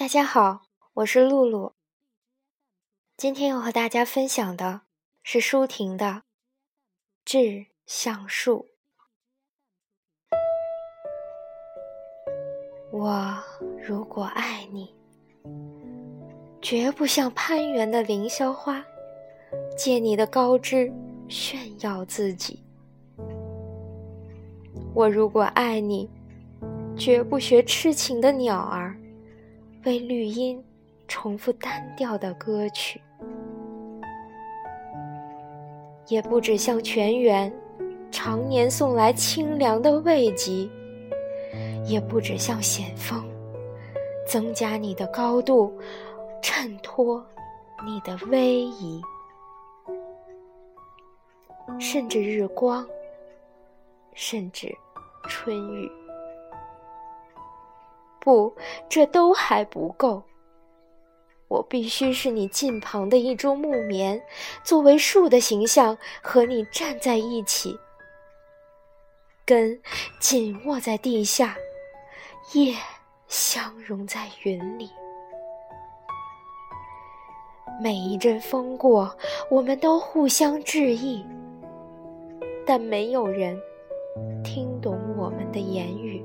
大家好，我是露露。今天要和大家分享的是舒婷的《致橡树》。我如果爱你，绝不像攀援的凌霄花，借你的高枝炫耀自己。我如果爱你，绝不学痴情的鸟儿。为绿荫重复单调的歌曲，也不止向泉源常年送来清凉的慰藉，也不止向险峰增加你的高度，衬托你的威仪，甚至日光，甚至春雨。不，这都还不够。我必须是你近旁的一株木棉，作为树的形象和你站在一起，根紧握在地下，叶相融在云里。每一阵风过，我们都互相致意，但没有人听懂我们的言语。